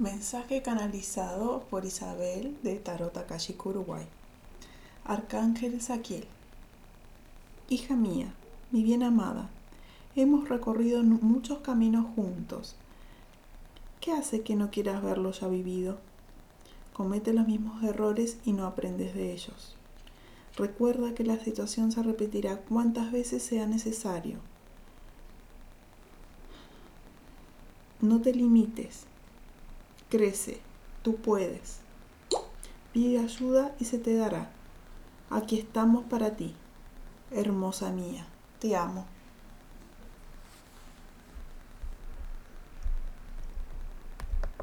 Mensaje canalizado por Isabel de Tarot Uruguay. Arcángel Saquiel. Hija mía, mi bien amada, hemos recorrido muchos caminos juntos. ¿Qué hace que no quieras verlo ya vivido? Comete los mismos errores y no aprendes de ellos. Recuerda que la situación se repetirá cuantas veces sea necesario. No te limites Crece, tú puedes. Pide ayuda y se te dará. Aquí estamos para ti, hermosa mía. Te amo.